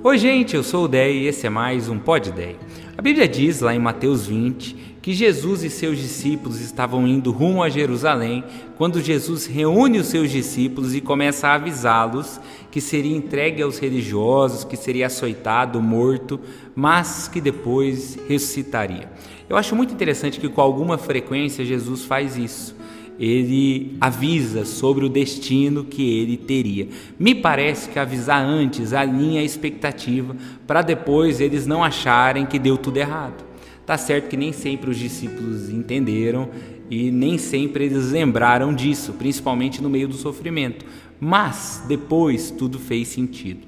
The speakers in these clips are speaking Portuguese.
Oi, gente, eu sou o Dei e esse é mais um Pod Dei. A Bíblia diz lá em Mateus 20 que Jesus e seus discípulos estavam indo rumo a Jerusalém quando Jesus reúne os seus discípulos e começa a avisá-los que seria entregue aos religiosos, que seria açoitado, morto, mas que depois ressuscitaria. Eu acho muito interessante que com alguma frequência Jesus faz isso ele avisa sobre o destino que ele teria. Me parece que avisar antes alinha a expectativa para depois eles não acharem que deu tudo errado. Tá certo que nem sempre os discípulos entenderam e nem sempre eles lembraram disso, principalmente no meio do sofrimento. Mas depois tudo fez sentido.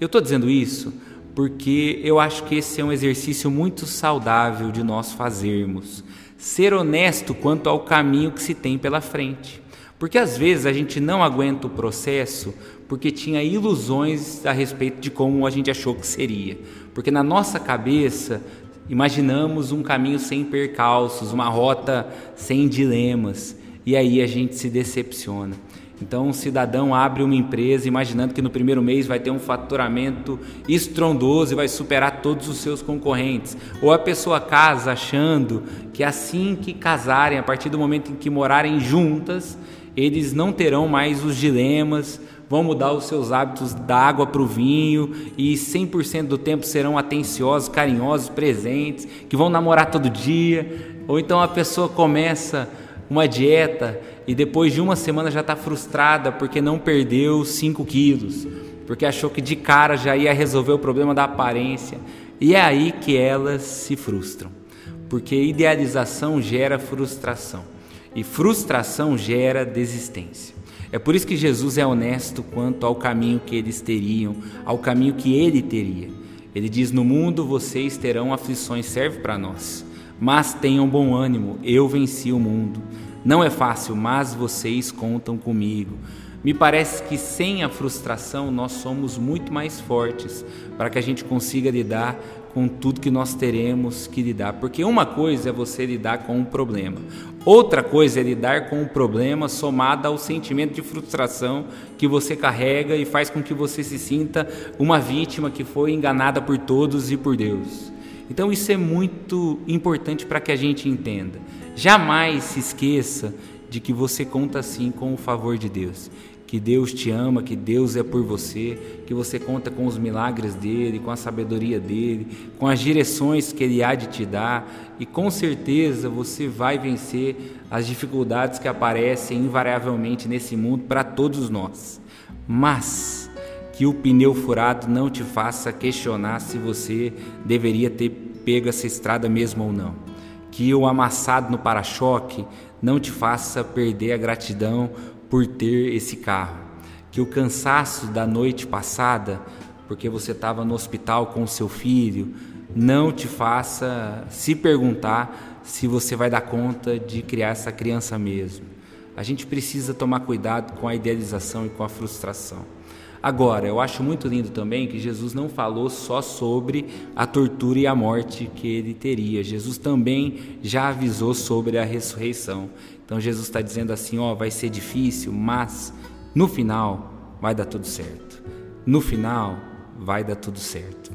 Eu estou dizendo isso porque eu acho que esse é um exercício muito saudável de nós fazermos ser honesto quanto ao caminho que se tem pela frente. Porque às vezes a gente não aguenta o processo porque tinha ilusões a respeito de como a gente achou que seria. Porque na nossa cabeça imaginamos um caminho sem percalços, uma rota sem dilemas, e aí a gente se decepciona. Então, um cidadão abre uma empresa imaginando que no primeiro mês vai ter um faturamento estrondoso e vai superar todos os seus concorrentes. Ou a pessoa casa achando que assim que casarem, a partir do momento em que morarem juntas, eles não terão mais os dilemas, vão mudar os seus hábitos da água para o vinho e 100% do tempo serão atenciosos, carinhosos, presentes, que vão namorar todo dia. Ou então a pessoa começa uma dieta e depois de uma semana já está frustrada porque não perdeu 5 quilos, porque achou que de cara já ia resolver o problema da aparência. E é aí que elas se frustram, porque idealização gera frustração e frustração gera desistência. É por isso que Jesus é honesto quanto ao caminho que eles teriam, ao caminho que ele teria. Ele diz: No mundo vocês terão aflições, serve para nós. Mas tenham bom ânimo, eu venci o mundo. Não é fácil, mas vocês contam comigo. Me parece que sem a frustração nós somos muito mais fortes para que a gente consiga lidar com tudo que nós teremos que lidar. Porque uma coisa é você lidar com um problema, outra coisa é lidar com o um problema somado ao sentimento de frustração que você carrega e faz com que você se sinta uma vítima que foi enganada por todos e por Deus. Então isso é muito importante para que a gente entenda. Jamais se esqueça de que você conta sim com o favor de Deus, que Deus te ama, que Deus é por você, que você conta com os milagres dele, com a sabedoria dele, com as direções que ele há de te dar, e com certeza você vai vencer as dificuldades que aparecem invariavelmente nesse mundo para todos nós. Mas que o pneu furado não te faça questionar se você deveria ter pego essa estrada mesmo ou não. Que o amassado no para-choque não te faça perder a gratidão por ter esse carro. Que o cansaço da noite passada, porque você estava no hospital com o seu filho, não te faça se perguntar se você vai dar conta de criar essa criança mesmo. A gente precisa tomar cuidado com a idealização e com a frustração. Agora, eu acho muito lindo também que Jesus não falou só sobre a tortura e a morte que ele teria. Jesus também já avisou sobre a ressurreição. Então Jesus está dizendo assim: ó, vai ser difícil, mas no final vai dar tudo certo. No final vai dar tudo certo.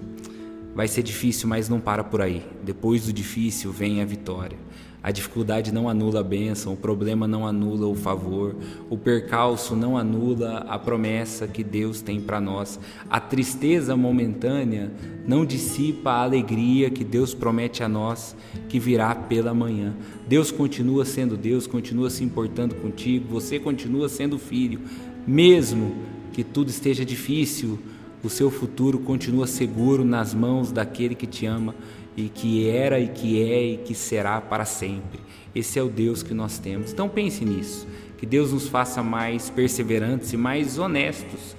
Vai ser difícil, mas não para por aí. Depois do difícil vem a vitória. A dificuldade não anula a bênção, o problema não anula o favor, o percalço não anula a promessa que Deus tem para nós. A tristeza momentânea não dissipa a alegria que Deus promete a nós que virá pela manhã. Deus continua sendo Deus, continua se importando contigo, você continua sendo filho, mesmo que tudo esteja difícil, o seu futuro continua seguro nas mãos daquele que te ama e que era e que é e que será para sempre. Esse é o Deus que nós temos. Então pense nisso, que Deus nos faça mais perseverantes e mais honestos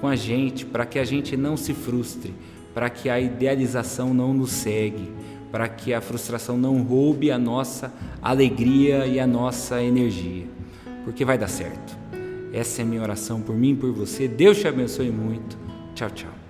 com a gente, para que a gente não se frustre, para que a idealização não nos segue, para que a frustração não roube a nossa alegria e a nossa energia, porque vai dar certo. Essa é a minha oração por mim e por você. Deus te abençoe muito. Tchau, tchau.